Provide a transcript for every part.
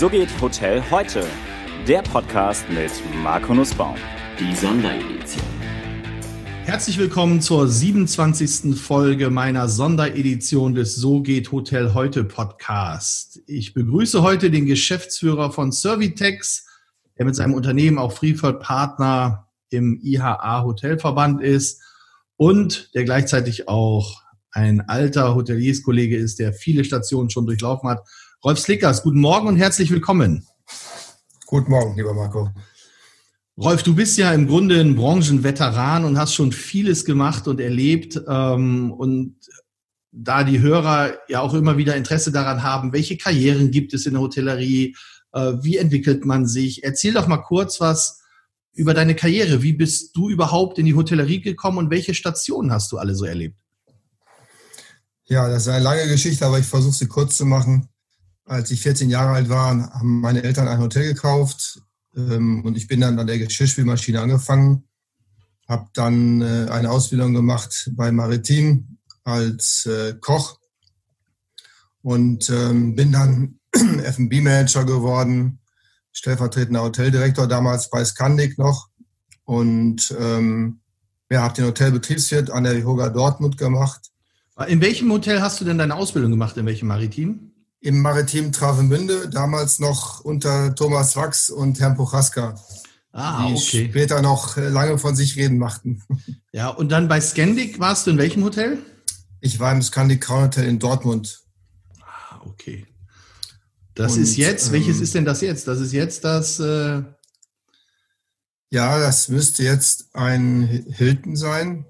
So geht Hotel heute. Der Podcast mit Marco Nussbaum. Die Sonderedition. Herzlich willkommen zur 27. Folge meiner Sonderedition des So geht Hotel heute Podcast. Ich begrüße heute den Geschäftsführer von Servitex, der mit seinem Unternehmen auch Freeford Partner im IHA Hotelverband ist und der gleichzeitig auch ein alter Hotelierskollege ist, der viele Stationen schon durchlaufen hat. Rolf Slickers, guten Morgen und herzlich willkommen. Guten Morgen, lieber Marco. Rolf, du bist ja im Grunde ein Branchenveteran und hast schon vieles gemacht und erlebt. Ähm, und da die Hörer ja auch immer wieder Interesse daran haben, welche Karrieren gibt es in der Hotellerie, äh, wie entwickelt man sich, erzähl doch mal kurz was über deine Karriere. Wie bist du überhaupt in die Hotellerie gekommen und welche Stationen hast du alle so erlebt? Ja, das ist eine lange Geschichte, aber ich versuche sie kurz zu machen. Als ich 14 Jahre alt war, haben meine Eltern ein Hotel gekauft ähm, und ich bin dann an der Geschirrspülmaschine angefangen, habe dann äh, eine Ausbildung gemacht bei Maritim als äh, Koch und ähm, bin dann F&B-Manager geworden, stellvertretender Hoteldirektor damals bei Scandic noch und ähm, ja, habe den Hotelbetriebswirt an der Vihoga Dortmund gemacht in welchem Hotel hast du denn deine Ausbildung gemacht? In welchem Maritim? Im Maritim Travemünde, damals noch unter Thomas Wachs und Herrn Pochaska. Ah, die okay. später noch äh, lange von sich reden machten. Ja, und dann bei Scandic warst du in welchem Hotel? Ich war im Scandic Crown Hotel in Dortmund. Ah, okay. Das und, ist jetzt, ähm, welches ist denn das jetzt? Das ist jetzt das. Äh ja, das müsste jetzt ein Hilton sein.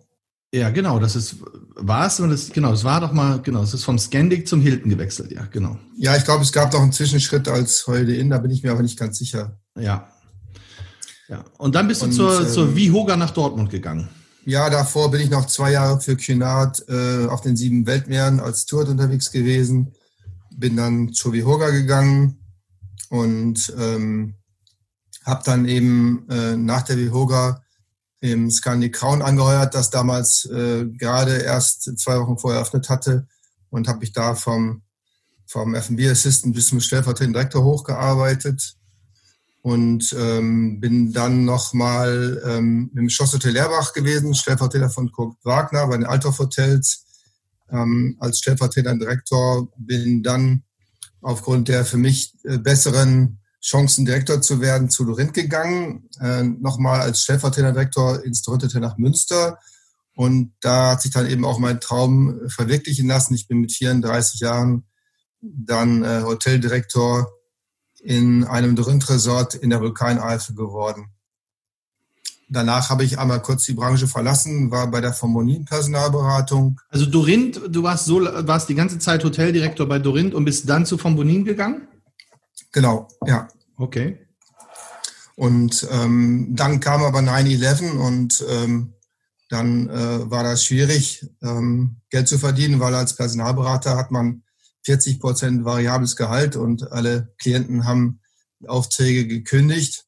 Ja, genau, das ist, war es, das, genau, es war doch mal, genau, es ist vom Scandic zum Hilton gewechselt, ja, genau. Ja, ich glaube, es gab noch einen Zwischenschritt als Holiday Inn, da bin ich mir aber nicht ganz sicher. Ja. Ja, und dann bist du zur, ähm, zur Vihoga nach Dortmund gegangen. Ja, davor bin ich noch zwei Jahre für Cunard äh, auf den sieben Weltmeeren als Tour unterwegs gewesen. Bin dann zur Vihoga gegangen und ähm, habe dann eben äh, nach der Vihoga im Scandi Crown angeheuert, das damals äh, gerade erst zwei Wochen vorher eröffnet hatte und habe mich da vom, vom F&B Assistant bis zum stellvertretenden Direktor hochgearbeitet und ähm, bin dann nochmal ähm, im Schlosshotel Leerbach gewesen, Stellvertreter von Kurt Wagner bei den Althoff Hotels. Ähm, als stellvertretender Direktor, bin dann aufgrund der für mich äh, besseren Chancen, Direktor zu werden, zu Dorint gegangen, äh, nochmal als stellvertretender Direktor ins Dorint nach Münster. Und da hat sich dann eben auch mein Traum verwirklichen lassen. Ich bin mit 34 Jahren dann äh, Hoteldirektor in einem Dorint-Resort in der Vulkaneifel geworden. Danach habe ich einmal kurz die Branche verlassen, war bei der Formonin Personalberatung. Also Dorint, du warst so, warst die ganze Zeit Hoteldirektor bei Dorint und bist dann zu Formonin gegangen? Genau, ja. Okay. Und ähm, dann kam aber 9-11 und ähm, dann äh, war das schwierig, ähm, Geld zu verdienen, weil als Personalberater hat man 40 Prozent variables Gehalt und alle Klienten haben Aufträge gekündigt.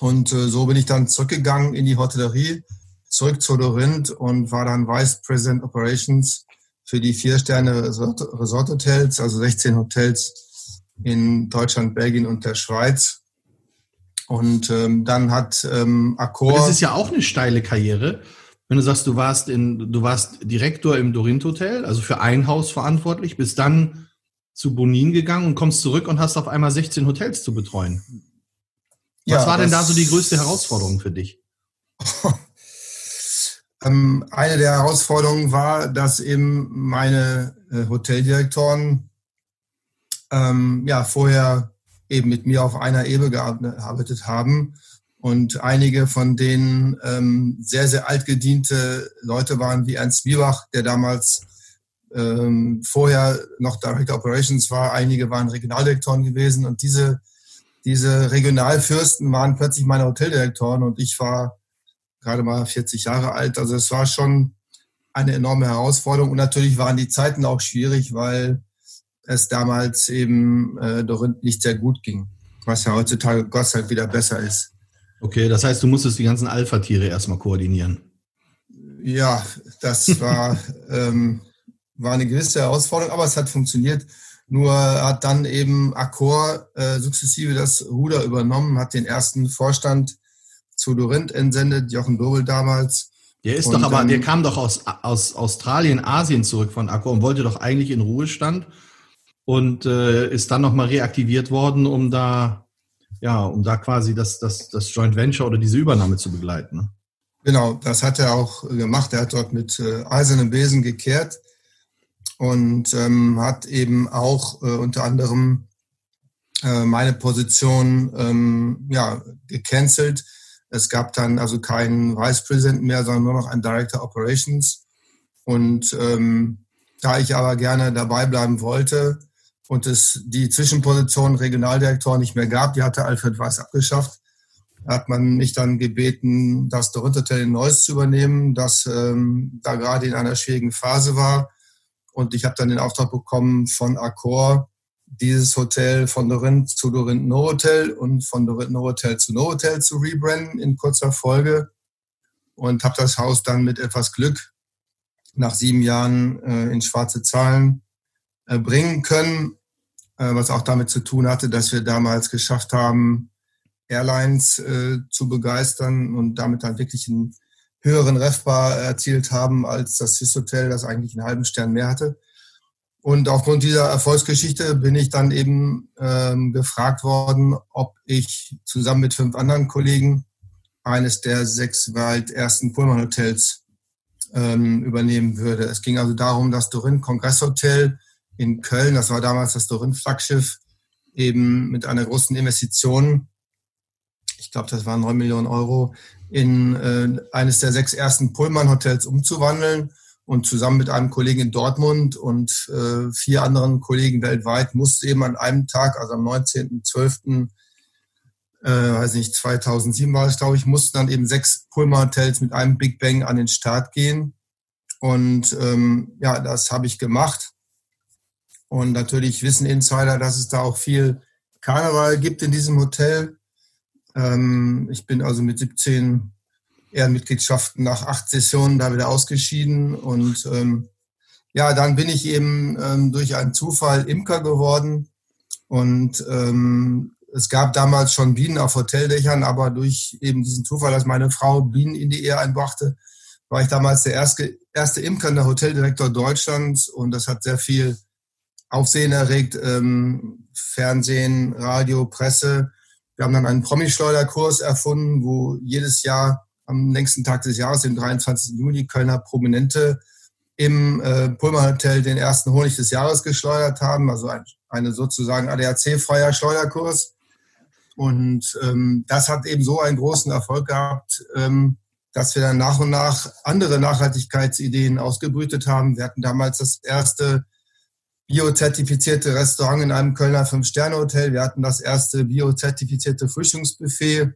Und äh, so bin ich dann zurückgegangen in die Hotellerie, zurück zu Dorint und war dann Vice President Operations für die vier Sterne Resort, Resort Hotels, also 16 Hotels in Deutschland, Belgien und der Schweiz. Und ähm, dann hat ähm, Accor. Das ist ja auch eine steile Karriere. Wenn du sagst, du warst in, du warst Direktor im Dorint Hotel, also für ein Haus verantwortlich, bist dann zu Bonin gegangen und kommst zurück und hast auf einmal 16 Hotels zu betreuen. Was ja, war denn da so die größte Herausforderung für dich? ähm, eine der Herausforderungen war, dass eben meine äh, Hoteldirektoren ähm, ja vorher eben mit mir auf einer Ebene gearbeitet haben und einige von denen ähm, sehr, sehr altgediente Leute waren, wie Ernst Miebach, der damals ähm, vorher noch Director Operations war. Einige waren Regionaldirektoren gewesen und diese, diese Regionalfürsten waren plötzlich meine Hoteldirektoren und ich war gerade mal 40 Jahre alt. Also es war schon eine enorme Herausforderung und natürlich waren die Zeiten auch schwierig, weil es damals eben äh, doch nicht sehr gut ging. Was ja heutzutage Gott sei Dank wieder besser ist. Okay, das heißt, du musstest die ganzen Alpha-Tiere erstmal koordinieren. Ja, das war, ähm, war eine gewisse Herausforderung, aber es hat funktioniert. Nur hat dann eben Accor äh, sukzessive das Ruder übernommen, hat den ersten Vorstand zu Dorint entsendet, Jochen Dobel damals. Der ist und doch aber, der kam doch aus, aus Australien, Asien zurück von Accor und wollte doch eigentlich in Ruhestand und äh, ist dann nochmal reaktiviert worden, um da, ja, um da quasi das, das, das Joint Venture oder diese Übernahme zu begleiten. Ne? Genau, das hat er auch gemacht. Er hat dort mit äh, eisernem Besen gekehrt und ähm, hat eben auch äh, unter anderem äh, meine Position ähm, ja, gecancelt. Es gab dann also keinen Vice President mehr, sondern nur noch einen Director Operations. Und ähm, da ich aber gerne dabei bleiben wollte und es die Zwischenposition Regionaldirektor nicht mehr gab, die hatte Alfred Weiß abgeschafft, hat man mich dann gebeten, das Dorint-Hotel in Neuss zu übernehmen, das ähm, da gerade in einer schwierigen Phase war. Und ich habe dann den Auftrag bekommen von Accor, dieses Hotel von Dorint zu Dorint No Hotel und von Dorint No Hotel zu No Hotel zu rebranden in kurzer Folge. Und habe das Haus dann mit etwas Glück nach sieben Jahren äh, in schwarze Zahlen äh, bringen können, was auch damit zu tun hatte, dass wir damals geschafft haben, Airlines äh, zu begeistern und damit dann wirklich ein höheren Refbar erzielt haben als das Swiss Hotel, das eigentlich einen halben Stern mehr hatte. Und aufgrund dieser Erfolgsgeschichte bin ich dann eben ähm, gefragt worden, ob ich zusammen mit fünf anderen Kollegen eines der sechs weit ersten Pullman Hotels ähm, übernehmen würde. Es ging also darum, das Dorin Kongresshotel in Köln, das war damals das Dorin Flaggschiff, eben mit einer großen Investition, ich glaube, das waren neun Millionen Euro, in äh, eines der sechs ersten Pullman-Hotels umzuwandeln. Und zusammen mit einem Kollegen in Dortmund und äh, vier anderen Kollegen weltweit musste eben an einem Tag, also am 19.12., äh, weiß nicht, 2007 war es, glaube ich, mussten dann eben sechs Pullman-Hotels mit einem Big Bang an den Start gehen. Und ähm, ja, das habe ich gemacht. Und natürlich wissen Insider, dass es da auch viel Karneval gibt in diesem Hotel. Ähm, ich bin also mit 17 Ehrenmitgliedschaften nach acht Sessionen da wieder ausgeschieden. Und ähm, ja, dann bin ich eben ähm, durch einen Zufall Imker geworden. Und ähm, es gab damals schon Bienen auf Hoteldächern, aber durch eben diesen Zufall, dass meine Frau Bienen in die Ehe einbrachte, war ich damals der erste, erste Imker, der Hoteldirektor Deutschlands. Und das hat sehr viel Aufsehen erregt, ähm, Fernsehen, Radio, Presse wir haben dann einen Promi-Schleuderkurs erfunden, wo jedes Jahr am längsten Tag des Jahres, dem 23. Juni, Kölner Prominente im äh, Pullman Hotel den ersten Honig des Jahres geschleudert haben, also ein, eine sozusagen ADAC-freier Schleuderkurs. Und ähm, das hat eben so einen großen Erfolg gehabt, ähm, dass wir dann nach und nach andere Nachhaltigkeitsideen ausgebrütet haben. Wir hatten damals das erste biozertifizierte Restaurant in einem Kölner Fünf-Sterne-Hotel. Wir hatten das erste biozertifizierte Frühstücksbuffet.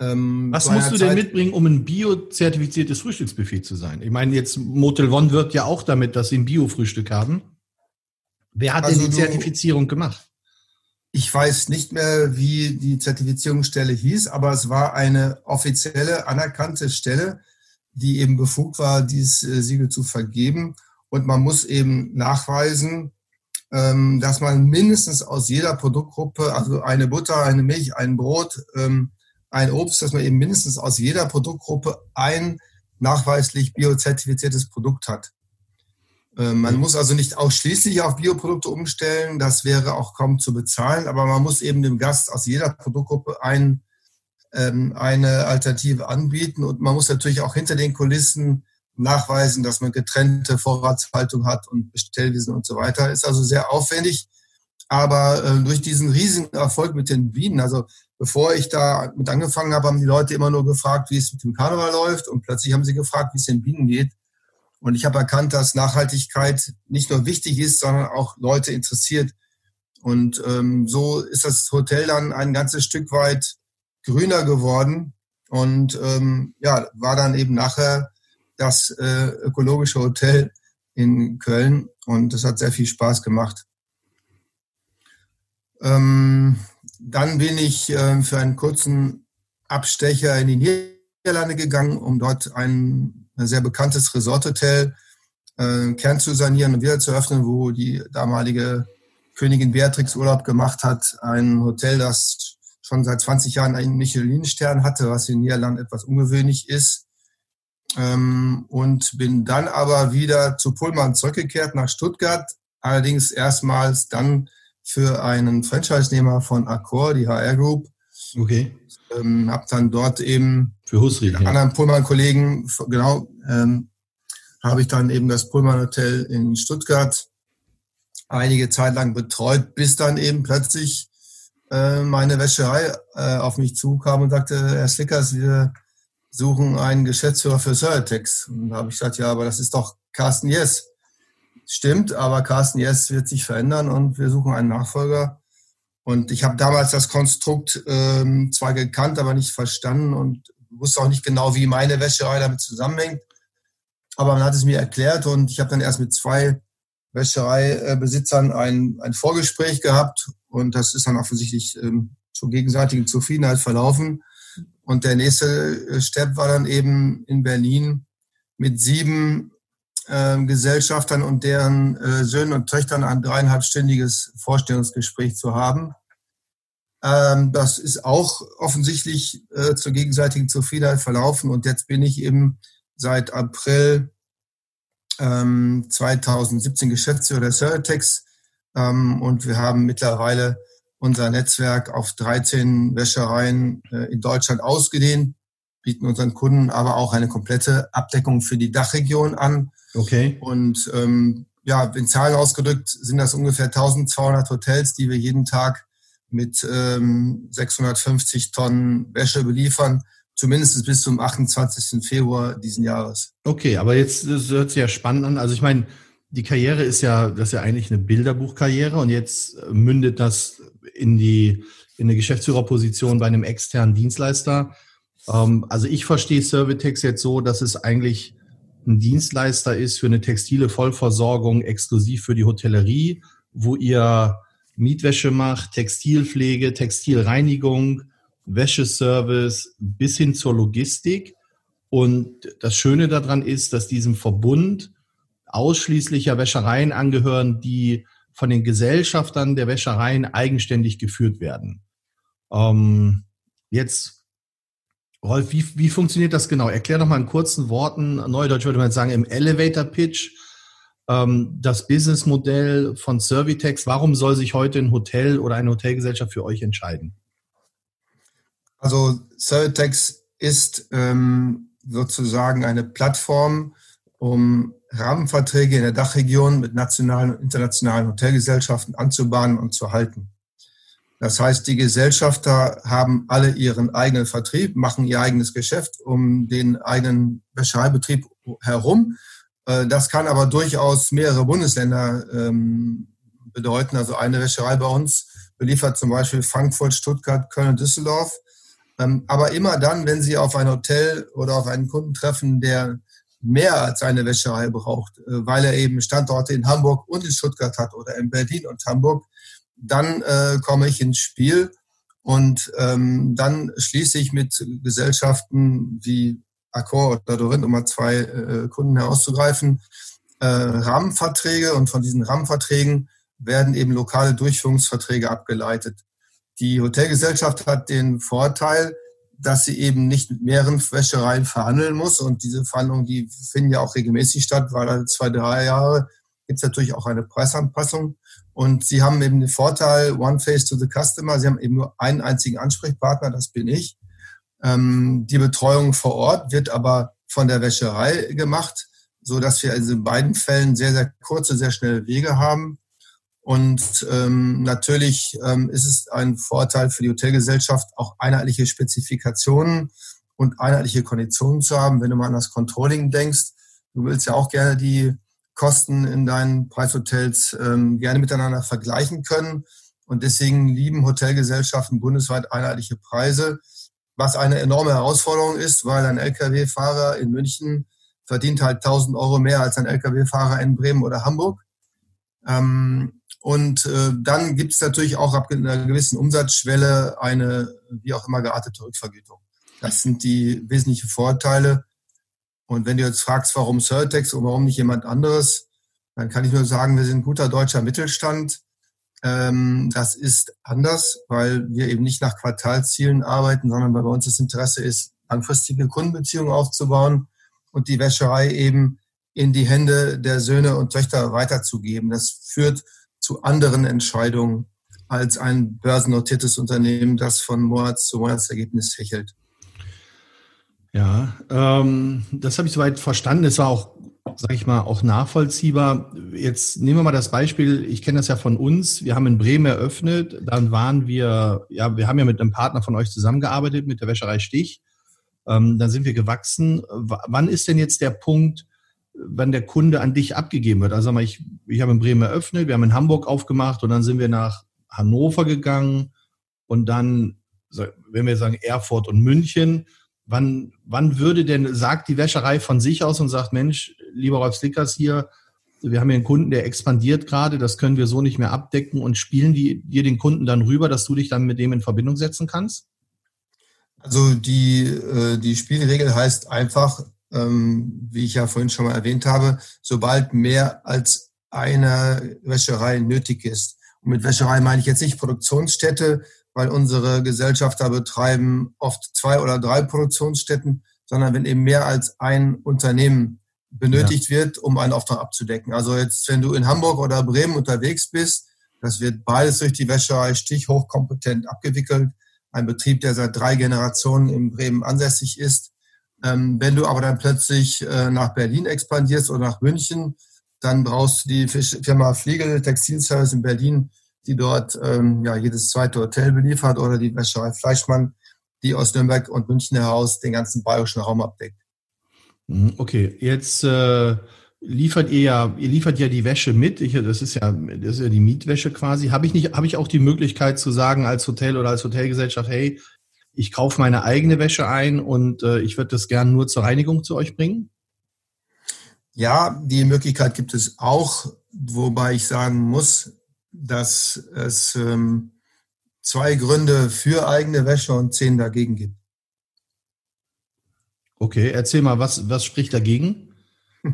Ähm, Was musst du denn mitbringen, um ein biozertifiziertes Frühstücksbuffet zu sein? Ich meine, jetzt Motel One wird ja auch damit, dass sie ein Bio-Frühstück haben. Wer hat also denn die Zertifizierung gemacht? Ich weiß nicht mehr, wie die Zertifizierungsstelle hieß, aber es war eine offizielle, anerkannte Stelle, die eben befugt war, dieses äh, Siegel zu vergeben. Und man muss eben nachweisen, ähm, dass man mindestens aus jeder Produktgruppe, also eine Butter, eine Milch, ein Brot, ähm, ein Obst, dass man eben mindestens aus jeder Produktgruppe ein nachweislich biozertifiziertes Produkt hat. Ähm, man muss also nicht ausschließlich auf Bioprodukte umstellen, das wäre auch kaum zu bezahlen, aber man muss eben dem Gast aus jeder Produktgruppe ein, eine Alternative anbieten und man muss natürlich auch hinter den Kulissen nachweisen, dass man getrennte Vorratshaltung hat und Bestellwiesen und so weiter. Ist also sehr aufwendig. Aber äh, durch diesen riesigen Erfolg mit den Bienen, also bevor ich da mit angefangen habe, haben die Leute immer nur gefragt, wie es mit dem Karneval läuft. Und plötzlich haben sie gefragt, wie es den Bienen geht. Und ich habe erkannt, dass Nachhaltigkeit nicht nur wichtig ist, sondern auch Leute interessiert. Und ähm, so ist das Hotel dann ein ganzes Stück weit grüner geworden und ähm, ja, war dann eben nachher das äh, ökologische Hotel in Köln und das hat sehr viel Spaß gemacht. Ähm, dann bin ich äh, für einen kurzen Abstecher in die Niederlande gegangen, um dort ein, ein sehr bekanntes Resorthotel äh, Kern zu sanieren und wieder zu öffnen, wo die damalige Königin Beatrix Urlaub gemacht hat. Ein Hotel, das schon seit 20 Jahren einen Michelin-Stern hatte, was in Niederland etwas ungewöhnlich ist. Ähm, und bin dann aber wieder zu Pullman zurückgekehrt nach Stuttgart. Allerdings erstmals dann für einen Franchise-Nehmer von Accor, die HR Group. Okay. Ähm, hab dann dort eben für Husri, ja. anderen Pullman-Kollegen, genau, ähm, habe ich dann eben das Pullman Hotel in Stuttgart einige Zeit lang betreut, bis dann eben plötzlich äh, meine Wäscherei äh, auf mich zukam und sagte, Herr Slickers, wir suchen einen Geschäftsführer für Solatex. Und da habe ich gesagt, ja, aber das ist doch Carsten Yes. Stimmt, aber Carsten Yes wird sich verändern und wir suchen einen Nachfolger. Und ich habe damals das Konstrukt ähm, zwar gekannt, aber nicht verstanden und wusste auch nicht genau, wie meine Wäscherei damit zusammenhängt. Aber man hat es mir erklärt und ich habe dann erst mit zwei Wäschereibesitzern ein, ein Vorgespräch gehabt und das ist dann offensichtlich ähm, zur gegenseitigen Zufriedenheit verlaufen. Und der nächste äh, Step war dann eben in Berlin mit sieben äh, Gesellschaftern und deren äh, Söhnen und Töchtern ein dreieinhalbstündiges Vorstellungsgespräch zu haben. Ähm, das ist auch offensichtlich äh, zur gegenseitigen Zufriedenheit verlaufen. Und jetzt bin ich eben seit April ähm, 2017 Geschäftsführer der Ceretex ähm, und wir haben mittlerweile unser Netzwerk auf 13 Wäschereien äh, in Deutschland ausgedehnt, bieten unseren Kunden aber auch eine komplette Abdeckung für die Dachregion an. Okay. Und ähm, ja, in Zahlen ausgedrückt sind das ungefähr 1200 Hotels, die wir jeden Tag mit ähm, 650 Tonnen Wäsche beliefern zumindest bis zum 28. Februar diesen Jahres. Okay, aber jetzt das hört sich ja spannend an. Also ich meine, die Karriere ist ja, das ist ja eigentlich eine Bilderbuchkarriere und jetzt mündet das in die in eine Geschäftsführerposition bei einem externen Dienstleister. Ähm, also ich verstehe Servitex jetzt so, dass es eigentlich ein Dienstleister ist für eine textile Vollversorgung exklusiv für die Hotellerie, wo ihr Mietwäsche macht, Textilpflege, Textilreinigung, Wäscheservice bis hin zur Logistik. Und das Schöne daran ist, dass diesem Verbund ausschließlicher Wäschereien angehören, die von den Gesellschaftern der Wäschereien eigenständig geführt werden. Ähm, jetzt, Rolf, wie, wie funktioniert das genau? Erklär doch mal in kurzen Worten, Neudeutsch würde man sagen, im Elevator Pitch, ähm, das Businessmodell von Servitex. Warum soll sich heute ein Hotel oder eine Hotelgesellschaft für euch entscheiden? Also Ceretex ist ähm, sozusagen eine Plattform, um Rahmenverträge in der Dachregion mit nationalen und internationalen Hotelgesellschaften anzubahnen und zu halten. Das heißt, die Gesellschafter haben alle ihren eigenen Vertrieb, machen ihr eigenes Geschäft um den eigenen Wäschereibetrieb herum. Äh, das kann aber durchaus mehrere Bundesländer ähm, bedeuten. Also eine Wäscherei bei uns beliefert zum Beispiel Frankfurt, Stuttgart, Köln Düsseldorf. Ähm, aber immer dann, wenn Sie auf ein Hotel oder auf einen Kunden treffen, der mehr als eine Wäscherei braucht, äh, weil er eben Standorte in Hamburg und in Stuttgart hat oder in Berlin und Hamburg, dann äh, komme ich ins Spiel und ähm, dann schließe ich mit Gesellschaften wie Accor oder Dorin, um mal zwei äh, Kunden herauszugreifen, äh, Rahmenverträge und von diesen Rahmenverträgen werden eben lokale Durchführungsverträge abgeleitet. Die Hotelgesellschaft hat den Vorteil, dass sie eben nicht mit mehreren Wäschereien verhandeln muss. Und diese Verhandlungen, die finden ja auch regelmäßig statt, weil alle zwei, drei Jahre gibt es natürlich auch eine Preisanpassung. Und sie haben eben den Vorteil, One Face to the Customer. Sie haben eben nur einen einzigen Ansprechpartner, das bin ich. Ähm, die Betreuung vor Ort wird aber von der Wäscherei gemacht, so dass wir also in beiden Fällen sehr, sehr kurze, sehr schnelle Wege haben. Und ähm, natürlich ähm, ist es ein Vorteil für die Hotelgesellschaft, auch einheitliche Spezifikationen und einheitliche Konditionen zu haben. Wenn du mal an das Controlling denkst, du willst ja auch gerne die Kosten in deinen Preishotels ähm, gerne miteinander vergleichen können. Und deswegen lieben Hotelgesellschaften bundesweit einheitliche Preise, was eine enorme Herausforderung ist, weil ein Lkw-Fahrer in München verdient halt 1000 Euro mehr als ein Lkw-Fahrer in Bremen oder Hamburg. Ähm, und äh, dann gibt es natürlich auch ab einer gewissen Umsatzschwelle eine wie auch immer geartete Rückvergütung. Das sind die wesentlichen Vorteile. Und wenn du jetzt fragst, warum Certex und warum nicht jemand anderes, dann kann ich nur sagen, wir sind guter deutscher Mittelstand. Ähm, das ist anders, weil wir eben nicht nach Quartalszielen arbeiten, sondern bei uns das Interesse ist, langfristige Kundenbeziehungen aufzubauen und die Wäscherei eben in die Hände der Söhne und Töchter weiterzugeben. Das führt zu anderen Entscheidungen als ein börsennotiertes Unternehmen, das von Monat zu Monatsergebnis hechelt. Ja, ähm, das habe ich soweit verstanden. Es war auch, sage ich mal, auch nachvollziehbar. Jetzt nehmen wir mal das Beispiel. Ich kenne das ja von uns. Wir haben in Bremen eröffnet. Dann waren wir, ja, wir haben ja mit einem Partner von euch zusammengearbeitet, mit der Wäscherei Stich. Ähm, dann sind wir gewachsen. W wann ist denn jetzt der Punkt, wann der Kunde an dich abgegeben wird? Also, ich, ich habe in Bremen eröffnet, wir haben in Hamburg aufgemacht und dann sind wir nach Hannover gegangen und dann, wenn wir sagen Erfurt und München, wann, wann würde denn, sagt die Wäscherei von sich aus und sagt, Mensch, lieber Rolf Slickers hier, wir haben hier einen Kunden, der expandiert gerade, das können wir so nicht mehr abdecken und spielen die dir den Kunden dann rüber, dass du dich dann mit dem in Verbindung setzen kannst? Also die, äh, die Spielregel heißt einfach, ähm, wie ich ja vorhin schon mal erwähnt habe, sobald mehr als eine Wäscherei nötig ist, und mit Wäscherei meine ich jetzt nicht Produktionsstätte, weil unsere Gesellschafter betreiben oft zwei oder drei Produktionsstätten, sondern wenn eben mehr als ein Unternehmen benötigt ja. wird, um einen Auftrag abzudecken. Also jetzt, wenn du in Hamburg oder Bremen unterwegs bist, das wird beides durch die Wäscherei Stich hochkompetent abgewickelt. Ein Betrieb, der seit drei Generationen in Bremen ansässig ist. Ähm, wenn du aber dann plötzlich äh, nach Berlin expandierst oder nach München, dann brauchst du die Firma Fliegel Textilservice in Berlin, die dort ähm, ja, jedes zweite Hotel beliefert oder die Wäscherei Fleischmann, die aus Nürnberg und München heraus den ganzen bayerischen Raum abdeckt. Mhm, okay, jetzt äh, liefert ihr ja, ihr liefert ja die Wäsche mit. Ich, das ist ja, das ist ja die Mietwäsche quasi. Habe ich nicht, habe ich auch die Möglichkeit zu sagen als Hotel oder als Hotelgesellschaft, hey, ich kaufe meine eigene Wäsche ein und äh, ich würde das gern nur zur Reinigung zu euch bringen? Ja, die Möglichkeit gibt es auch, wobei ich sagen muss, dass es ähm, zwei Gründe für eigene Wäsche und zehn dagegen gibt. Okay, erzähl mal, was, was spricht dagegen?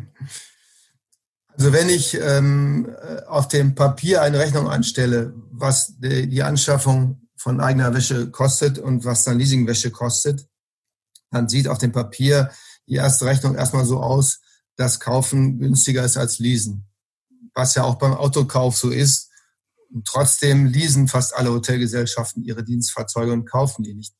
Also wenn ich ähm, auf dem Papier eine Rechnung anstelle, was die, die Anschaffung von eigener Wäsche kostet und was dann Leasingwäsche kostet, dann sieht auf dem Papier die erste Rechnung erstmal so aus, dass Kaufen günstiger ist als Leasen. Was ja auch beim Autokauf so ist. Und trotzdem leasen fast alle Hotelgesellschaften ihre Dienstfahrzeuge und kaufen die nicht.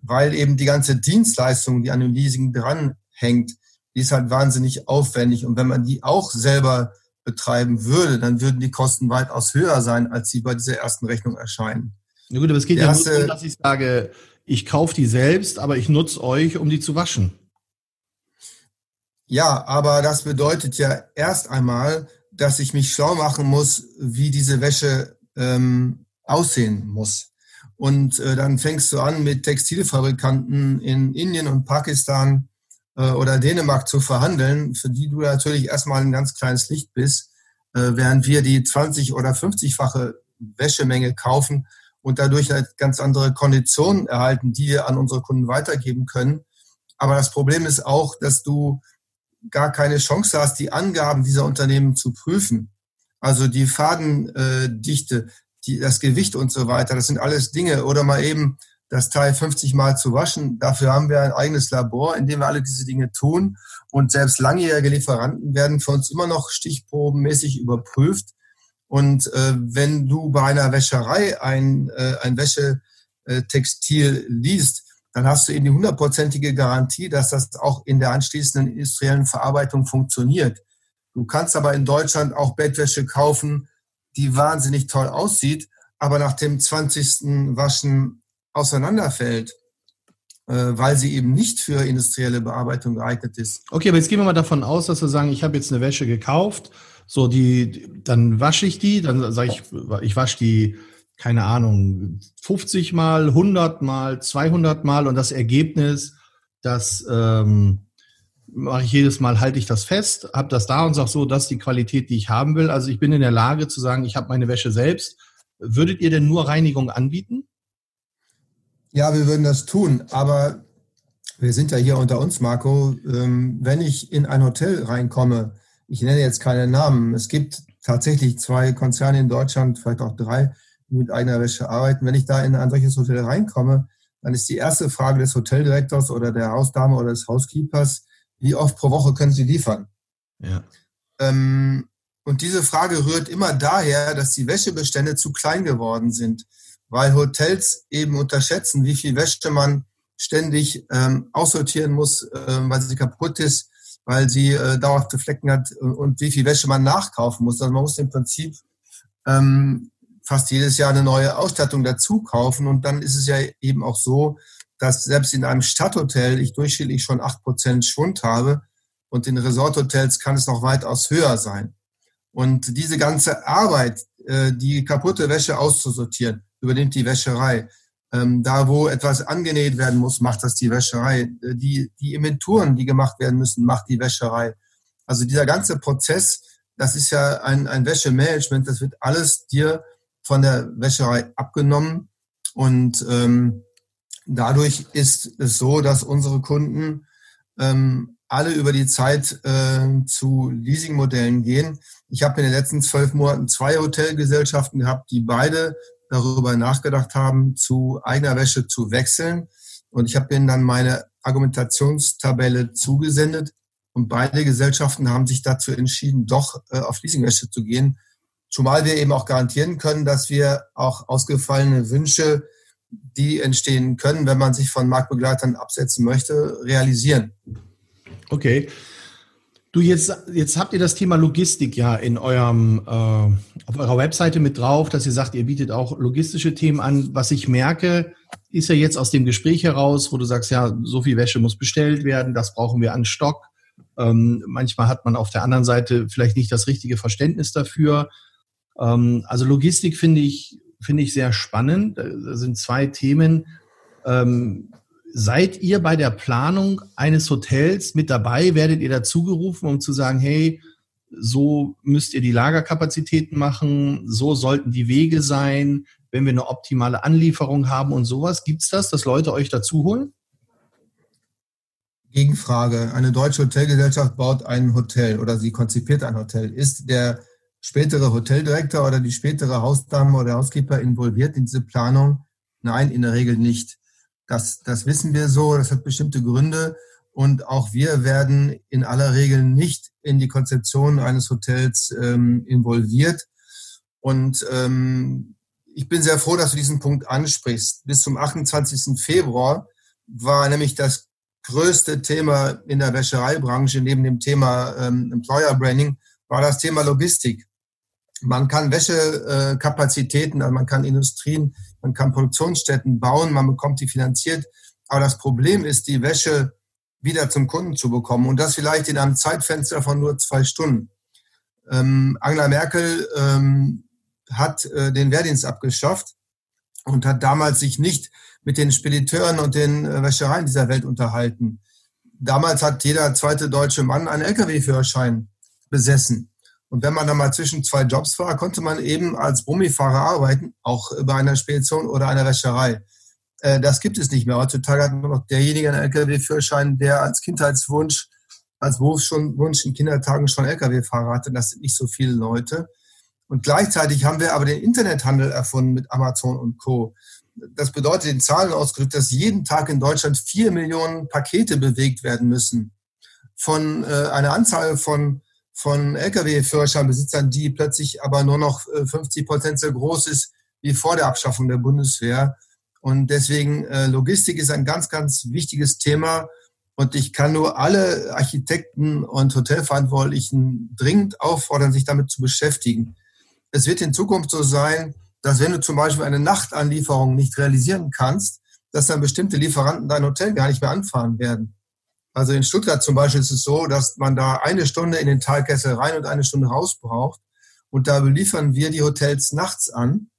Weil eben die ganze Dienstleistung, die an dem Leasing dranhängt, die ist halt wahnsinnig aufwendig. Und wenn man die auch selber betreiben würde, dann würden die Kosten weitaus höher sein, als sie bei dieser ersten Rechnung erscheinen. Na gut, aber es geht ja nur darum, dass ich sage, ich kaufe die selbst, aber ich nutze euch, um die zu waschen. Ja, aber das bedeutet ja erst einmal, dass ich mich schlau machen muss, wie diese Wäsche ähm, aussehen muss. Und äh, dann fängst du an, mit Textilfabrikanten in Indien und Pakistan äh, oder Dänemark zu verhandeln, für die du natürlich erstmal ein ganz kleines Licht bist, äh, während wir die 20 oder 50-fache Wäschemenge kaufen und dadurch halt ganz andere Konditionen erhalten, die wir an unsere Kunden weitergeben können. Aber das Problem ist auch, dass du gar keine Chance hast, die Angaben dieser Unternehmen zu prüfen. Also die Fadendichte, die, das Gewicht und so weiter, das sind alles Dinge. Oder mal eben das Teil 50 Mal zu waschen. Dafür haben wir ein eigenes Labor, in dem wir alle diese Dinge tun. Und selbst langjährige Lieferanten werden für uns immer noch stichprobenmäßig überprüft. Und äh, wenn du bei einer Wäscherei ein, äh, ein Wäschetextil liest, dann hast du eben die hundertprozentige Garantie, dass das auch in der anschließenden industriellen Verarbeitung funktioniert. Du kannst aber in Deutschland auch Bettwäsche kaufen, die wahnsinnig toll aussieht, aber nach dem 20. Waschen auseinanderfällt, äh, weil sie eben nicht für industrielle Bearbeitung geeignet ist. Okay, aber jetzt gehen wir mal davon aus, dass wir sagen, ich habe jetzt eine Wäsche gekauft, so die, dann wasche ich die, dann sage ich, ich wasche die keine Ahnung, 50 mal, 100 mal, 200 mal und das Ergebnis, das ähm, mache ich jedes Mal, halte ich das fest, habe das da und sage so, das ist die Qualität, die ich haben will. Also ich bin in der Lage zu sagen, ich habe meine Wäsche selbst. Würdet ihr denn nur Reinigung anbieten? Ja, wir würden das tun, aber wir sind ja hier unter uns, Marco. Ähm, wenn ich in ein Hotel reinkomme, ich nenne jetzt keine Namen, es gibt tatsächlich zwei Konzerne in Deutschland, vielleicht auch drei, die mit eigener Wäsche arbeiten. Wenn ich da in ein solches Hotel reinkomme, dann ist die erste Frage des Hoteldirektors oder der Hausdame oder des Housekeepers, wie oft pro Woche können Sie liefern? Ja. Ähm, und diese Frage rührt immer daher, dass die Wäschebestände zu klein geworden sind, weil Hotels eben unterschätzen, wie viel Wäsche man ständig ähm, aussortieren muss, äh, weil sie kaputt ist, weil sie äh, dauerhafte Flecken hat und, und, wie viel Wäsche man nachkaufen muss. Also man muss im Prinzip ähm, fast jedes Jahr eine neue Ausstattung dazu kaufen. Und dann ist es ja eben auch so, dass selbst in einem Stadthotel ich durchschnittlich schon acht Prozent Schwund habe und in Resorthotels kann es noch weitaus höher sein. Und diese ganze Arbeit, äh, die kaputte Wäsche auszusortieren, übernimmt die Wäscherei. Ähm, da, wo etwas angenäht werden muss, macht das die Wäscherei. Äh, die, die Inventuren, die gemacht werden müssen, macht die Wäscherei. Also dieser ganze Prozess, das ist ja ein, ein Wäschemanagement, das wird alles dir von der Wäscherei abgenommen. Und ähm, dadurch ist es so, dass unsere Kunden ähm, alle über die Zeit äh, zu Leasingmodellen gehen. Ich habe in den letzten zwölf Monaten zwei Hotelgesellschaften gehabt, die beide darüber nachgedacht haben, zu eigener Wäsche zu wechseln. Und ich habe ihnen dann meine Argumentationstabelle zugesendet. Und beide Gesellschaften haben sich dazu entschieden, doch äh, auf Leasingwäsche zu gehen. Zumal wir eben auch garantieren können, dass wir auch ausgefallene Wünsche, die entstehen können, wenn man sich von Marktbegleitern absetzen möchte, realisieren. Okay. Du, jetzt, jetzt habt ihr das Thema Logistik ja in eurem, äh, auf eurer Webseite mit drauf, dass ihr sagt, ihr bietet auch logistische Themen an. Was ich merke, ist ja jetzt aus dem Gespräch heraus, wo du sagst, ja, so viel Wäsche muss bestellt werden, das brauchen wir an Stock. Ähm, manchmal hat man auf der anderen Seite vielleicht nicht das richtige Verständnis dafür. Ähm, also Logistik finde ich, finde ich sehr spannend. Da sind zwei Themen. Ähm, seid ihr bei der Planung eines Hotels mit dabei? Werdet ihr dazu gerufen, um zu sagen, hey, so müsst ihr die Lagerkapazitäten machen, so sollten die Wege sein, wenn wir eine optimale Anlieferung haben und sowas? Gibt es das, dass Leute euch dazu holen? Gegenfrage. Eine deutsche Hotelgesellschaft baut ein Hotel oder sie konzipiert ein Hotel. Ist der spätere Hoteldirektor oder die spätere Hausdame oder Housekeeper involviert in diese Planung? Nein, in der Regel nicht. Das, das wissen wir so, das hat bestimmte Gründe. Und auch wir werden in aller Regel nicht in die Konzeption eines Hotels ähm, involviert. Und ähm, ich bin sehr froh, dass du diesen Punkt ansprichst. Bis zum 28. Februar war nämlich das größte Thema in der Wäschereibranche neben dem Thema ähm, Employer Branding war das Thema Logistik. Man kann Wäschekapazitäten, also man kann Industrien man kann Produktionsstätten bauen, man bekommt die finanziert. Aber das Problem ist, die Wäsche wieder zum Kunden zu bekommen und das vielleicht in einem Zeitfenster von nur zwei Stunden. Ähm, Angela Merkel ähm, hat äh, den Wehrdienst abgeschafft und hat damals sich nicht mit den Spediteuren und den äh, Wäschereien dieser Welt unterhalten. Damals hat jeder zweite deutsche Mann einen Lkw-Führerschein besessen. Und wenn man dann mal zwischen zwei Jobs war, konnte man eben als Bummifahrer arbeiten, auch bei einer Spedition oder einer Wäscherei. Äh, das gibt es nicht mehr. Heutzutage hat nur noch derjenige einen Lkw-Führerschein, der als Kindheitswunsch, als Berufswunsch in Kindertagen schon Lkw-Fahrer hatte. Das sind nicht so viele Leute. Und gleichzeitig haben wir aber den Internethandel erfunden mit Amazon und Co. Das bedeutet in Zahlen ausgedrückt, dass jeden Tag in Deutschland vier Millionen Pakete bewegt werden müssen. Von äh, einer Anzahl von von Lkw-Führerscheinbesitzern, die plötzlich aber nur noch 50 äh, Prozent so groß ist wie vor der Abschaffung der Bundeswehr. Und deswegen äh, Logistik ist ein ganz, ganz wichtiges Thema. Und ich kann nur alle Architekten und Hotelverantwortlichen dringend auffordern, sich damit zu beschäftigen. Es wird in Zukunft so sein, dass wenn du zum Beispiel eine Nachtanlieferung nicht realisieren kannst, dass dann bestimmte Lieferanten dein Hotel gar nicht mehr anfahren werden. Also in Stuttgart zum Beispiel ist es so, dass man da eine Stunde in den Talkessel rein und eine Stunde raus braucht. Und da beliefern wir die Hotels nachts an.